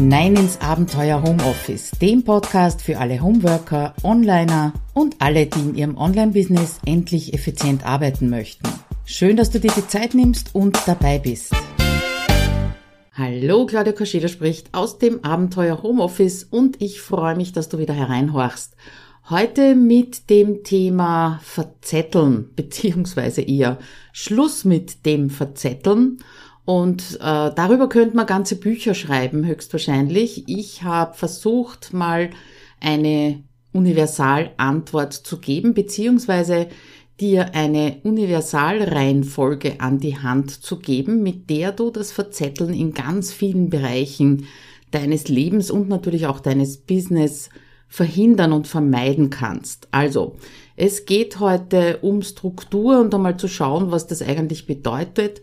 hinein ins Abenteuer Homeoffice, dem Podcast für alle Homeworker, Onliner und alle, die in ihrem Online-Business endlich effizient arbeiten möchten. Schön, dass du dir die Zeit nimmst und dabei bist. Hallo, Claudia Koscheder spricht aus dem Abenteuer Homeoffice und ich freue mich, dass du wieder hereinhorchst. Heute mit dem Thema Verzetteln, beziehungsweise eher Schluss mit dem Verzetteln und äh, darüber könnte man ganze Bücher schreiben, höchstwahrscheinlich. Ich habe versucht, mal eine Universalantwort zu geben, beziehungsweise dir eine Universalreihenfolge an die Hand zu geben, mit der du das Verzetteln in ganz vielen Bereichen deines Lebens und natürlich auch deines Business verhindern und vermeiden kannst. Also, es geht heute um Struktur und einmal zu schauen, was das eigentlich bedeutet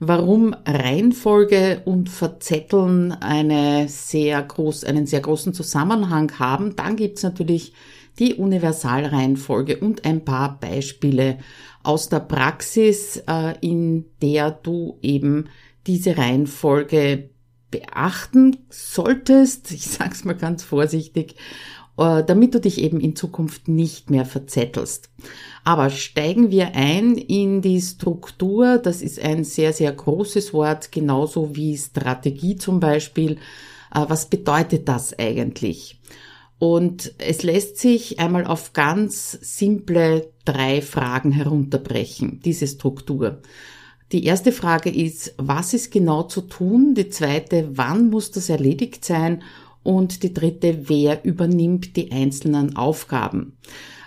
warum Reihenfolge und Verzetteln eine sehr groß, einen sehr großen Zusammenhang haben. Dann gibt's natürlich die Universalreihenfolge und ein paar Beispiele aus der Praxis, äh, in der du eben diese Reihenfolge beachten solltest. Ich sage es mal ganz vorsichtig damit du dich eben in Zukunft nicht mehr verzettelst. Aber steigen wir ein in die Struktur. Das ist ein sehr, sehr großes Wort, genauso wie Strategie zum Beispiel. Äh, was bedeutet das eigentlich? Und es lässt sich einmal auf ganz simple drei Fragen herunterbrechen, diese Struktur. Die erste Frage ist, was ist genau zu tun? Die zweite, wann muss das erledigt sein? Und die dritte, wer übernimmt die einzelnen Aufgaben?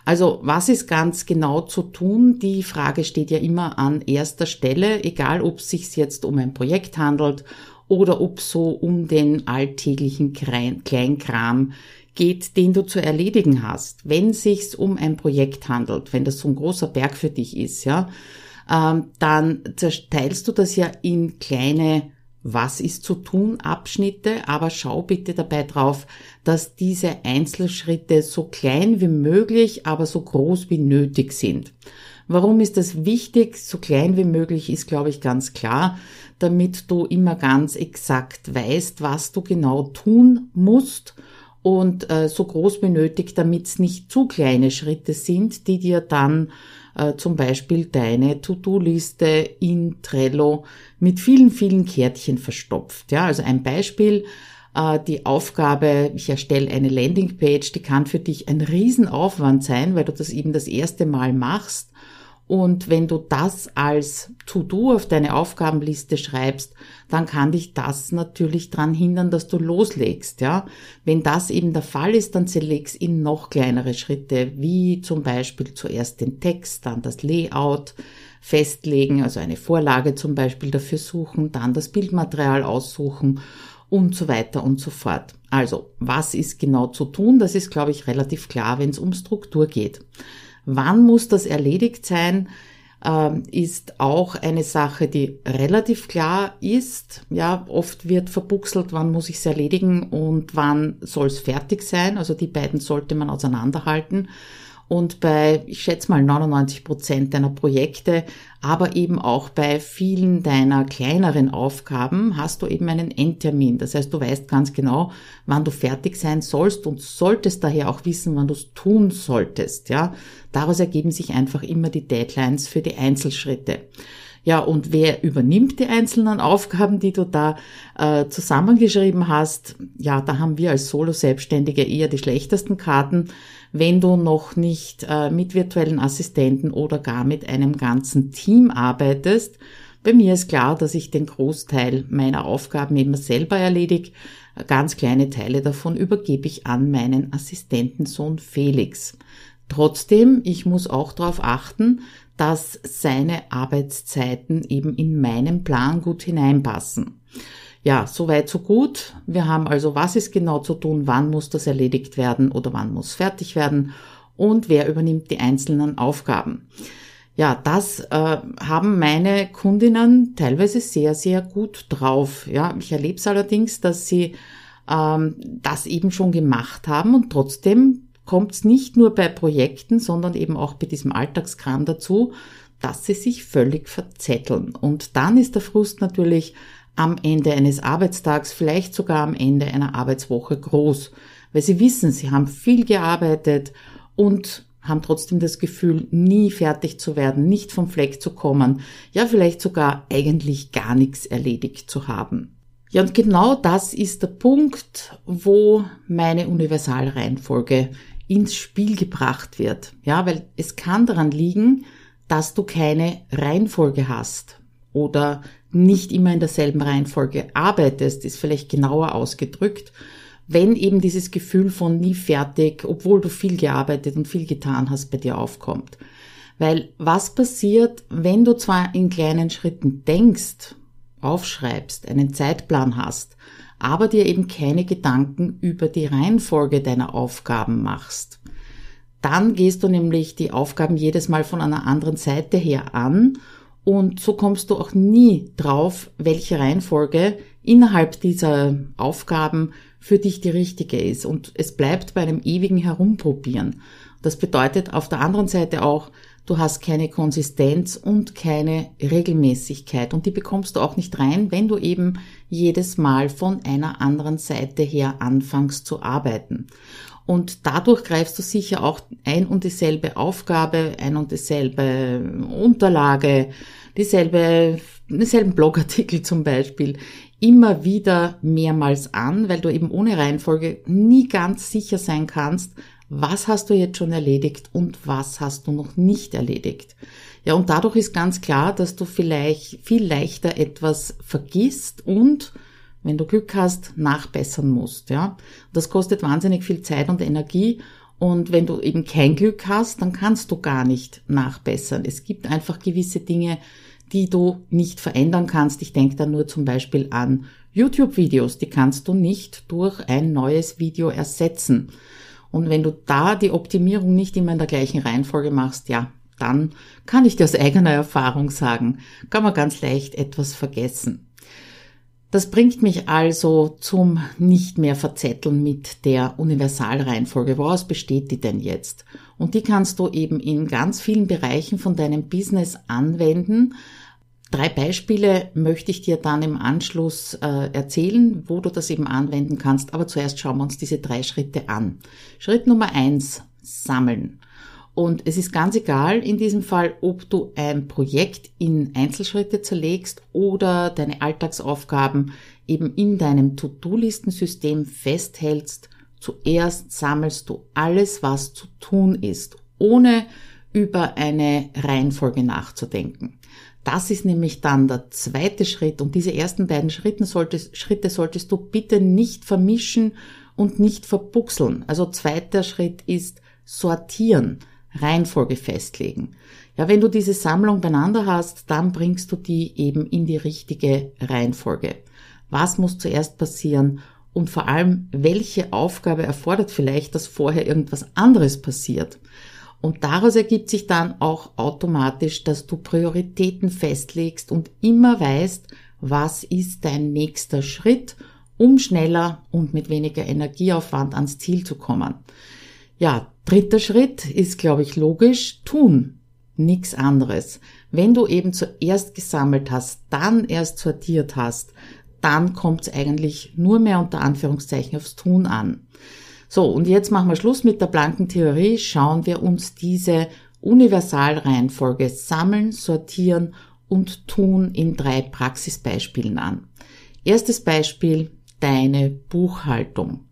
Also was ist ganz genau zu tun? Die Frage steht ja immer an erster Stelle, egal ob es sich jetzt um ein Projekt handelt oder ob so um den alltäglichen Kleinkram geht, den du zu erledigen hast. Wenn sich's um ein Projekt handelt, wenn das so ein großer Berg für dich ist, ja, ähm, dann zerteilst du das ja in kleine was ist zu tun Abschnitte, aber schau bitte dabei drauf, dass diese Einzelschritte so klein wie möglich, aber so groß wie nötig sind. Warum ist das wichtig? So klein wie möglich ist, glaube ich, ganz klar, damit du immer ganz exakt weißt, was du genau tun musst und äh, so groß wie nötig, damit es nicht zu kleine Schritte sind, die dir dann äh, zum Beispiel deine To-Do-Liste in Trello mit vielen, vielen Kärtchen verstopft. Ja, also ein Beispiel, äh, die Aufgabe, ich erstelle eine Landingpage, die kann für dich ein Riesenaufwand sein, weil du das eben das erste Mal machst und wenn du das als To-Do auf deine Aufgabenliste schreibst, dann kann dich das natürlich daran hindern, dass du loslegst, ja. Wenn das eben der Fall ist, dann zerlegst in noch kleinere Schritte, wie zum Beispiel zuerst den Text, dann das Layout festlegen, also eine Vorlage zum Beispiel dafür suchen, dann das Bildmaterial aussuchen und so weiter und so fort. Also, was ist genau zu tun? Das ist, glaube ich, relativ klar, wenn es um Struktur geht. Wann muss das erledigt sein? Ähm, ist auch eine Sache, die relativ klar ist. Ja, oft wird verbuchselt, wann muss ich es erledigen und wann soll es fertig sein. Also die beiden sollte man auseinanderhalten. Und bei, ich schätze mal, 99 Prozent deiner Projekte, aber eben auch bei vielen deiner kleineren Aufgaben hast du eben einen Endtermin. Das heißt, du weißt ganz genau, wann du fertig sein sollst und solltest daher auch wissen, wann du es tun solltest. Ja, daraus ergeben sich einfach immer die Deadlines für die Einzelschritte. Ja, und wer übernimmt die einzelnen Aufgaben, die du da äh, zusammengeschrieben hast? Ja, da haben wir als Solo-Selbstständige eher die schlechtesten Karten, wenn du noch nicht äh, mit virtuellen Assistenten oder gar mit einem ganzen Team arbeitest. Bei mir ist klar, dass ich den Großteil meiner Aufgaben immer selber erledige. Ganz kleine Teile davon übergebe ich an meinen Assistentensohn Felix. Trotzdem, ich muss auch darauf achten, dass seine Arbeitszeiten eben in meinen Plan gut hineinpassen. Ja, soweit so gut. Wir haben also, was ist genau zu tun, wann muss das erledigt werden oder wann muss fertig werden und wer übernimmt die einzelnen Aufgaben. Ja, das äh, haben meine Kundinnen teilweise sehr, sehr gut drauf. Ja, ich erlebe es allerdings, dass sie ähm, das eben schon gemacht haben und trotzdem kommt es nicht nur bei Projekten, sondern eben auch bei diesem Alltagskram dazu, dass sie sich völlig verzetteln. Und dann ist der Frust natürlich am Ende eines Arbeitstags, vielleicht sogar am Ende einer Arbeitswoche groß, weil sie wissen, sie haben viel gearbeitet und haben trotzdem das Gefühl, nie fertig zu werden, nicht vom Fleck zu kommen, ja vielleicht sogar eigentlich gar nichts erledigt zu haben. Ja, und genau das ist der Punkt, wo meine Universalreihenfolge ins Spiel gebracht wird. Ja, weil es kann daran liegen, dass du keine Reihenfolge hast oder nicht immer in derselben Reihenfolge arbeitest, ist vielleicht genauer ausgedrückt, wenn eben dieses Gefühl von nie fertig, obwohl du viel gearbeitet und viel getan hast, bei dir aufkommt. Weil was passiert, wenn du zwar in kleinen Schritten denkst, aufschreibst, einen Zeitplan hast, aber dir eben keine Gedanken über die Reihenfolge deiner Aufgaben machst. Dann gehst du nämlich die Aufgaben jedes Mal von einer anderen Seite her an und so kommst du auch nie drauf, welche Reihenfolge innerhalb dieser Aufgaben für dich die richtige ist. Und es bleibt bei einem ewigen Herumprobieren. Das bedeutet auf der anderen Seite auch, du hast keine Konsistenz und keine Regelmäßigkeit. Und die bekommst du auch nicht rein, wenn du eben jedes Mal von einer anderen Seite her anfängst zu arbeiten. Und dadurch greifst du sicher auch ein und dieselbe Aufgabe, ein und dieselbe Unterlage, dieselbe, dieselben Blogartikel zum Beispiel immer wieder mehrmals an, weil du eben ohne Reihenfolge nie ganz sicher sein kannst, was hast du jetzt schon erledigt und was hast du noch nicht erledigt. Ja, und dadurch ist ganz klar, dass du vielleicht viel leichter etwas vergisst und wenn du Glück hast, nachbessern musst, ja. Das kostet wahnsinnig viel Zeit und Energie. Und wenn du eben kein Glück hast, dann kannst du gar nicht nachbessern. Es gibt einfach gewisse Dinge, die du nicht verändern kannst. Ich denke da nur zum Beispiel an YouTube-Videos. Die kannst du nicht durch ein neues Video ersetzen. Und wenn du da die Optimierung nicht immer in der gleichen Reihenfolge machst, ja, dann kann ich dir aus eigener Erfahrung sagen, kann man ganz leicht etwas vergessen. Das bringt mich also zum nicht mehr verzetteln mit der Universalreihenfolge. Woraus besteht die denn jetzt? Und die kannst du eben in ganz vielen Bereichen von deinem Business anwenden. Drei Beispiele möchte ich dir dann im Anschluss äh, erzählen, wo du das eben anwenden kannst. Aber zuerst schauen wir uns diese drei Schritte an. Schritt Nummer eins, sammeln. Und es ist ganz egal in diesem Fall, ob du ein Projekt in Einzelschritte zerlegst oder deine Alltagsaufgaben eben in deinem To-Do-Listensystem festhältst. Zuerst sammelst du alles, was zu tun ist, ohne über eine Reihenfolge nachzudenken. Das ist nämlich dann der zweite Schritt und diese ersten beiden Schritte solltest, Schritte solltest du bitte nicht vermischen und nicht verbuchseln. Also zweiter Schritt ist sortieren. Reihenfolge festlegen. Ja, wenn du diese Sammlung beieinander hast, dann bringst du die eben in die richtige Reihenfolge. Was muss zuerst passieren? Und vor allem, welche Aufgabe erfordert vielleicht, dass vorher irgendwas anderes passiert? Und daraus ergibt sich dann auch automatisch, dass du Prioritäten festlegst und immer weißt, was ist dein nächster Schritt, um schneller und mit weniger Energieaufwand ans Ziel zu kommen. Ja, dritter Schritt ist, glaube ich, logisch, tun. Nichts anderes. Wenn du eben zuerst gesammelt hast, dann erst sortiert hast, dann kommt es eigentlich nur mehr unter Anführungszeichen aufs Tun an. So, und jetzt machen wir Schluss mit der blanken Theorie. Schauen wir uns diese Universalreihenfolge Sammeln, Sortieren und Tun in drei Praxisbeispielen an. Erstes Beispiel, deine Buchhaltung.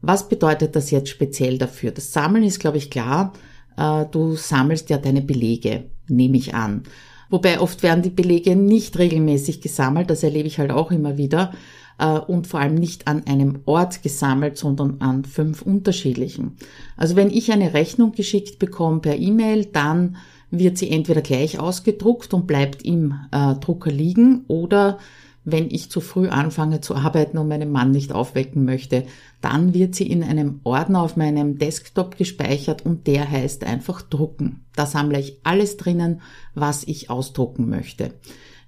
Was bedeutet das jetzt speziell dafür? Das Sammeln ist, glaube ich, klar. Äh, du sammelst ja deine Belege, nehme ich an. Wobei oft werden die Belege nicht regelmäßig gesammelt, das erlebe ich halt auch immer wieder. Äh, und vor allem nicht an einem Ort gesammelt, sondern an fünf unterschiedlichen. Also wenn ich eine Rechnung geschickt bekomme per E-Mail, dann wird sie entweder gleich ausgedruckt und bleibt im äh, Drucker liegen oder wenn ich zu früh anfange zu arbeiten und meinen Mann nicht aufwecken möchte, dann wird sie in einem Ordner auf meinem Desktop gespeichert und der heißt einfach drucken. Da sammle ich alles drinnen, was ich ausdrucken möchte.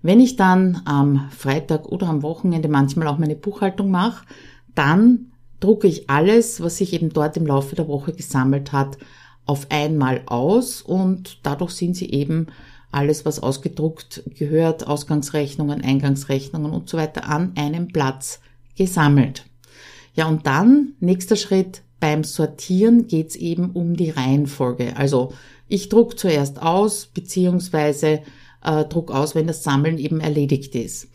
Wenn ich dann am Freitag oder am Wochenende manchmal auch meine Buchhaltung mache, dann drucke ich alles, was sich eben dort im Laufe der Woche gesammelt hat, auf einmal aus und dadurch sind sie eben alles, was ausgedruckt gehört, Ausgangsrechnungen, Eingangsrechnungen und so weiter an einem Platz gesammelt. Ja, und dann, nächster Schritt, beim Sortieren geht's eben um die Reihenfolge. Also ich druck zuerst aus, beziehungsweise äh, druck aus, wenn das Sammeln eben erledigt ist.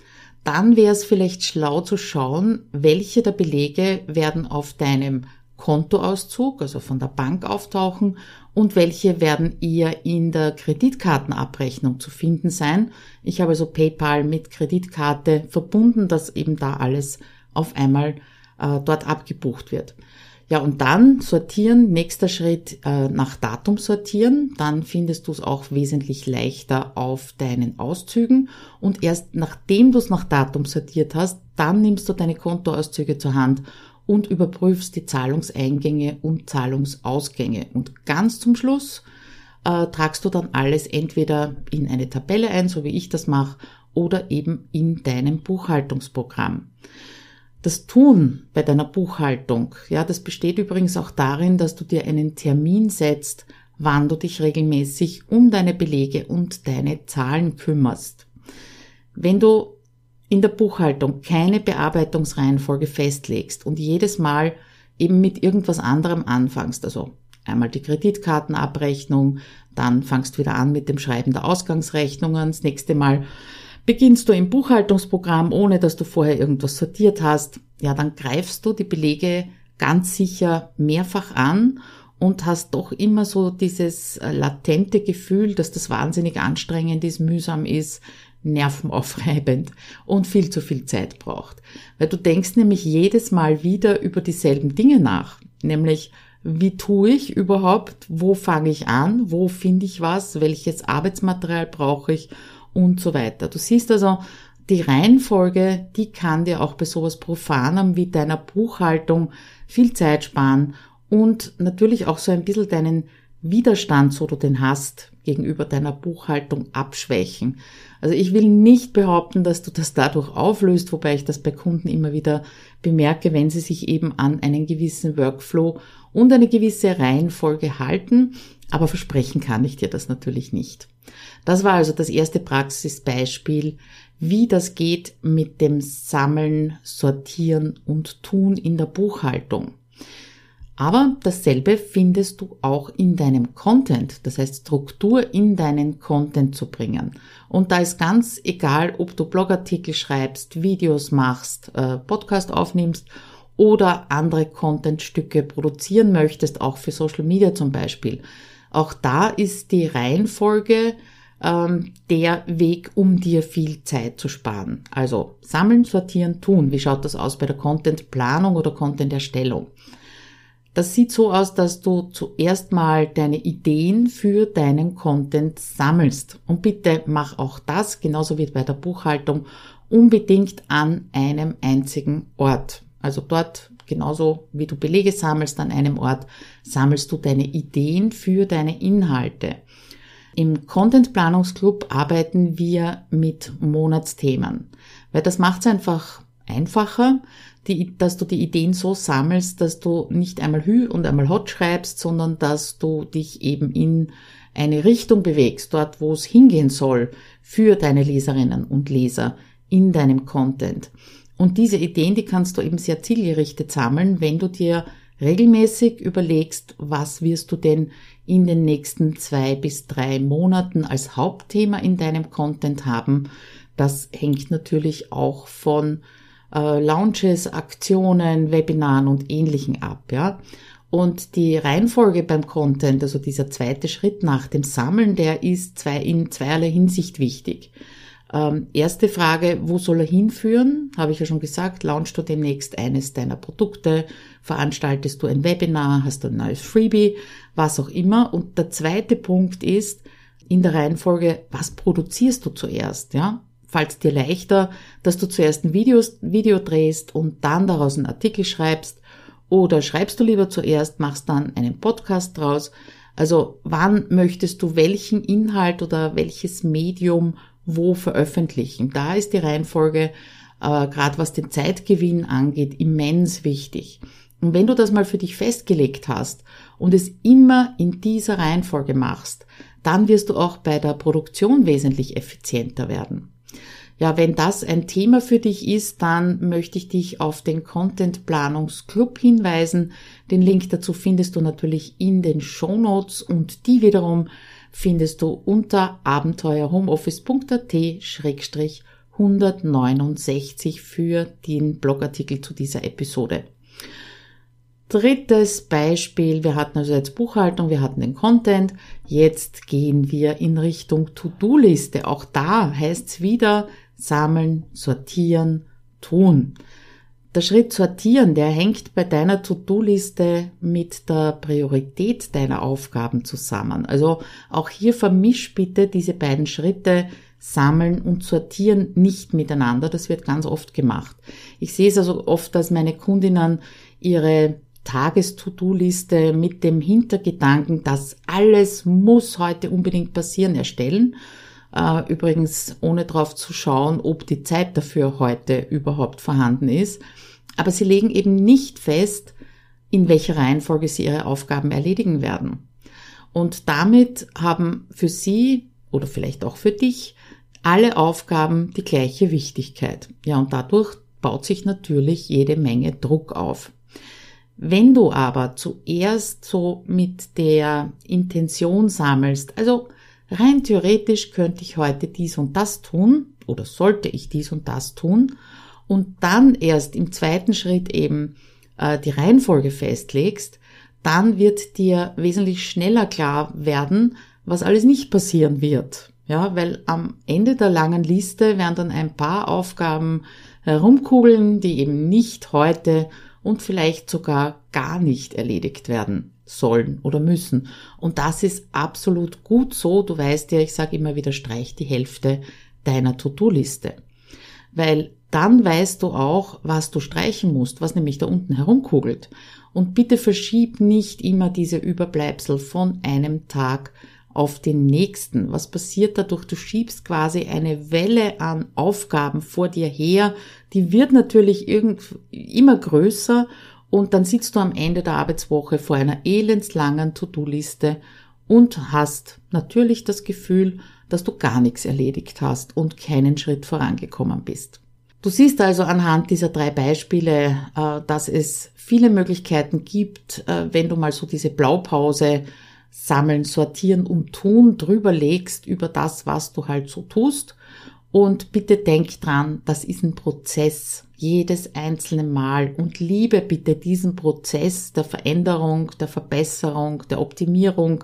Dann wäre es vielleicht schlau zu schauen, welche der Belege werden auf deinem Kontoauszug, also von der Bank auftauchen und welche werden eher in der Kreditkartenabrechnung zu finden sein. Ich habe also PayPal mit Kreditkarte verbunden, dass eben da alles auf einmal äh, dort abgebucht wird. Ja, und dann sortieren, nächster Schritt äh, nach Datum sortieren, dann findest du es auch wesentlich leichter auf deinen Auszügen und erst nachdem du es nach Datum sortiert hast, dann nimmst du deine Kontoauszüge zur Hand und überprüfst die Zahlungseingänge und Zahlungsausgänge. Und ganz zum Schluss äh, tragst du dann alles entweder in eine Tabelle ein, so wie ich das mache, oder eben in deinem Buchhaltungsprogramm. Das Tun bei deiner Buchhaltung, ja, das besteht übrigens auch darin, dass du dir einen Termin setzt, wann du dich regelmäßig um deine Belege und deine Zahlen kümmerst. Wenn du in der Buchhaltung keine Bearbeitungsreihenfolge festlegst und jedes Mal eben mit irgendwas anderem anfängst, also einmal die Kreditkartenabrechnung, dann fangst wieder an mit dem Schreiben der Ausgangsrechnungen, das nächste Mal Beginnst du im Buchhaltungsprogramm, ohne dass du vorher irgendwas sortiert hast, ja, dann greifst du die Belege ganz sicher mehrfach an und hast doch immer so dieses äh, latente Gefühl, dass das wahnsinnig anstrengend ist, mühsam ist, nervenaufreibend und viel zu viel Zeit braucht. Weil du denkst nämlich jedes Mal wieder über dieselben Dinge nach, nämlich wie tue ich überhaupt, wo fange ich an, wo finde ich was, welches Arbeitsmaterial brauche ich und so weiter. Du siehst also, die Reihenfolge, die kann dir auch bei sowas Profanem wie deiner Buchhaltung viel Zeit sparen und natürlich auch so ein bisschen deinen Widerstand, so du den hast, gegenüber deiner Buchhaltung abschwächen. Also ich will nicht behaupten, dass du das dadurch auflöst, wobei ich das bei Kunden immer wieder bemerke, wenn sie sich eben an einen gewissen Workflow und eine gewisse Reihenfolge halten. Aber versprechen kann ich dir das natürlich nicht. Das war also das erste Praxisbeispiel, wie das geht mit dem Sammeln, Sortieren und Tun in der Buchhaltung. Aber dasselbe findest du auch in deinem Content, das heißt Struktur in deinen Content zu bringen. Und da ist ganz egal, ob du Blogartikel schreibst, Videos machst, äh, Podcast aufnimmst oder andere Contentstücke produzieren möchtest, auch für Social Media zum Beispiel. Auch da ist die Reihenfolge ähm, der Weg, um dir viel Zeit zu sparen. Also sammeln, sortieren, tun. Wie schaut das aus bei der Contentplanung oder Content-Erstellung? Das sieht so aus, dass du zuerst mal deine Ideen für deinen Content sammelst. Und bitte mach auch das, genauso wie bei der Buchhaltung, unbedingt an einem einzigen Ort. Also dort, genauso wie du Belege sammelst an einem Ort, sammelst du deine Ideen für deine Inhalte. Im Content Planungsclub arbeiten wir mit Monatsthemen, weil das macht es einfach einfacher, die, dass du die Ideen so sammelst, dass du nicht einmal Hü und einmal Hot schreibst, sondern dass du dich eben in eine Richtung bewegst, dort wo es hingehen soll, für deine Leserinnen und Leser in deinem Content. Und diese Ideen, die kannst du eben sehr zielgerichtet sammeln, wenn du dir regelmäßig überlegst, was wirst du denn in den nächsten zwei bis drei Monaten als Hauptthema in deinem Content haben. Das hängt natürlich auch von äh, Launches, Aktionen, Webinaren und ähnlichen ab, ja. Und die Reihenfolge beim Content, also dieser zweite Schritt nach dem Sammeln, der ist zwei, in zweierlei Hinsicht wichtig. Ähm, erste Frage, wo soll er hinführen? Habe ich ja schon gesagt, launchst du demnächst eines deiner Produkte, veranstaltest du ein Webinar, hast du ein neues Freebie, was auch immer. Und der zweite Punkt ist in der Reihenfolge, was produzierst du zuerst? Ja, falls dir leichter, dass du zuerst ein Videos, Video drehst und dann daraus einen Artikel schreibst oder schreibst du lieber zuerst, machst dann einen Podcast draus. Also wann möchtest du welchen Inhalt oder welches Medium wo veröffentlichen. Da ist die Reihenfolge, äh, gerade was den Zeitgewinn angeht, immens wichtig. Und wenn du das mal für dich festgelegt hast und es immer in dieser Reihenfolge machst, dann wirst du auch bei der Produktion wesentlich effizienter werden. Ja, wenn das ein Thema für dich ist, dann möchte ich dich auf den Content Planungsclub hinweisen. Den Link dazu findest du natürlich in den Show Notes und die wiederum findest du unter abenteuerhomeoffice.at-169 für den Blogartikel zu dieser Episode. Drittes Beispiel, wir hatten also jetzt Buchhaltung, wir hatten den Content, jetzt gehen wir in Richtung To-Do-Liste. Auch da heißt es wieder sammeln, sortieren, tun. Der Schritt sortieren, der hängt bei deiner To-Do-Liste mit der Priorität deiner Aufgaben zusammen. Also auch hier vermisch bitte diese beiden Schritte sammeln und sortieren nicht miteinander. Das wird ganz oft gemacht. Ich sehe es also oft, dass meine Kundinnen ihre Tages-To-Do-Liste mit dem Hintergedanken, dass alles muss heute unbedingt passieren, erstellen. Äh, übrigens ohne drauf zu schauen, ob die Zeit dafür heute überhaupt vorhanden ist. Aber sie legen eben nicht fest, in welcher Reihenfolge sie ihre Aufgaben erledigen werden. Und damit haben für sie oder vielleicht auch für dich alle Aufgaben die gleiche Wichtigkeit. Ja, und dadurch baut sich natürlich jede Menge Druck auf. Wenn du aber zuerst so mit der Intention sammelst, also rein theoretisch könnte ich heute dies und das tun oder sollte ich dies und das tun und dann erst im zweiten Schritt eben äh, die Reihenfolge festlegst, dann wird dir wesentlich schneller klar werden, was alles nicht passieren wird. Ja, weil am Ende der langen Liste werden dann ein paar Aufgaben herumkugeln, die eben nicht heute und vielleicht sogar gar nicht erledigt werden sollen oder müssen. Und das ist absolut gut so. Du weißt ja, ich sage immer wieder, streich die Hälfte deiner To-Do-Liste. Weil dann weißt du auch, was du streichen musst, was nämlich da unten herumkugelt. Und bitte verschieb nicht immer diese Überbleibsel von einem Tag auf den nächsten. Was passiert dadurch? Du schiebst quasi eine Welle an Aufgaben vor dir her. Die wird natürlich immer größer und dann sitzt du am Ende der Arbeitswoche vor einer elendslangen To-Do-Liste und hast natürlich das Gefühl, dass du gar nichts erledigt hast und keinen Schritt vorangekommen bist. Du siehst also anhand dieser drei Beispiele, äh, dass es viele Möglichkeiten gibt, äh, wenn du mal so diese Blaupause Sammeln, Sortieren und Tun drüber legst über das, was du halt so tust. Und bitte denk dran, das ist ein Prozess, jedes einzelne Mal. Und liebe bitte diesen Prozess der Veränderung, der Verbesserung, der Optimierung.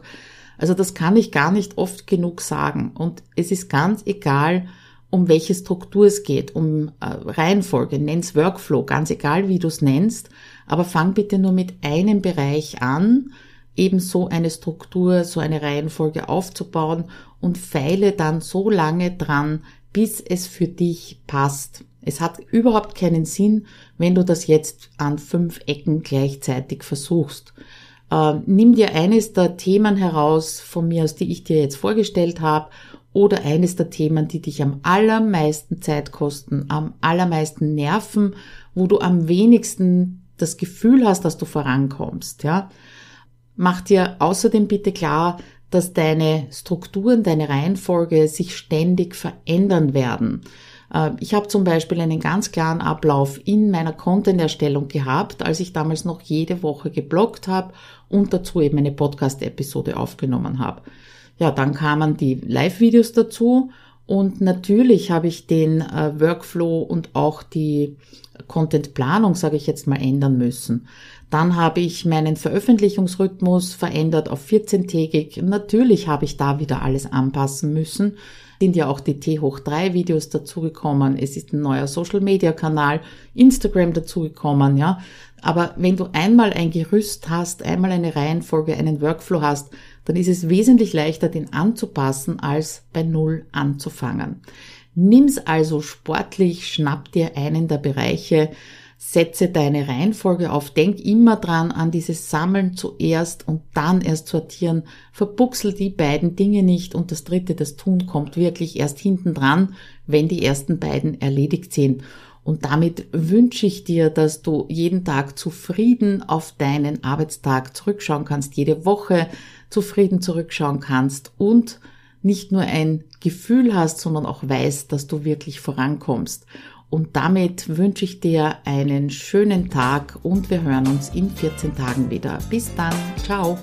Also das kann ich gar nicht oft genug sagen. Und es ist ganz egal, um welche Struktur es geht, um äh, Reihenfolge, nenn's Workflow, ganz egal wie du es nennst. Aber fang bitte nur mit einem Bereich an, eben so eine Struktur, so eine Reihenfolge aufzubauen und feile dann so lange dran, bis es für dich passt. Es hat überhaupt keinen Sinn, wenn du das jetzt an fünf Ecken gleichzeitig versuchst. Äh, nimm dir eines der Themen heraus von mir aus, die ich dir jetzt vorgestellt habe, oder eines der Themen, die dich am allermeisten Zeit kosten, am allermeisten nerven, wo du am wenigsten das Gefühl hast, dass du vorankommst, ja. Mach dir außerdem bitte klar, dass deine Strukturen, deine Reihenfolge sich ständig verändern werden. Äh, ich habe zum Beispiel einen ganz klaren Ablauf in meiner Content-Erstellung gehabt, als ich damals noch jede Woche gebloggt habe und dazu eben eine Podcast-Episode aufgenommen habe. Ja, dann kamen die Live-Videos dazu und natürlich habe ich den äh, Workflow und auch die Content-Planung, sage ich jetzt mal, ändern müssen. Dann habe ich meinen Veröffentlichungsrhythmus verändert auf 14-tägig. Natürlich habe ich da wieder alles anpassen müssen. Sind ja auch die T hoch 3 Videos dazugekommen. Es ist ein neuer Social Media Kanal, Instagram dazugekommen, ja. Aber wenn du einmal ein Gerüst hast, einmal eine Reihenfolge, einen Workflow hast, dann ist es wesentlich leichter, den anzupassen, als bei Null anzufangen. Nimm's also sportlich, schnapp dir einen der Bereiche, setze deine Reihenfolge auf, denk immer dran an dieses Sammeln zuerst und dann erst sortieren, verbuchsel die beiden Dinge nicht und das dritte, das Tun kommt wirklich erst hinten dran, wenn die ersten beiden erledigt sind. Und damit wünsche ich dir, dass du jeden Tag zufrieden auf deinen Arbeitstag zurückschauen kannst, jede Woche zufrieden zurückschauen kannst und nicht nur ein Gefühl hast, sondern auch weißt, dass du wirklich vorankommst. Und damit wünsche ich dir einen schönen Tag und wir hören uns in 14 Tagen wieder. Bis dann. Ciao.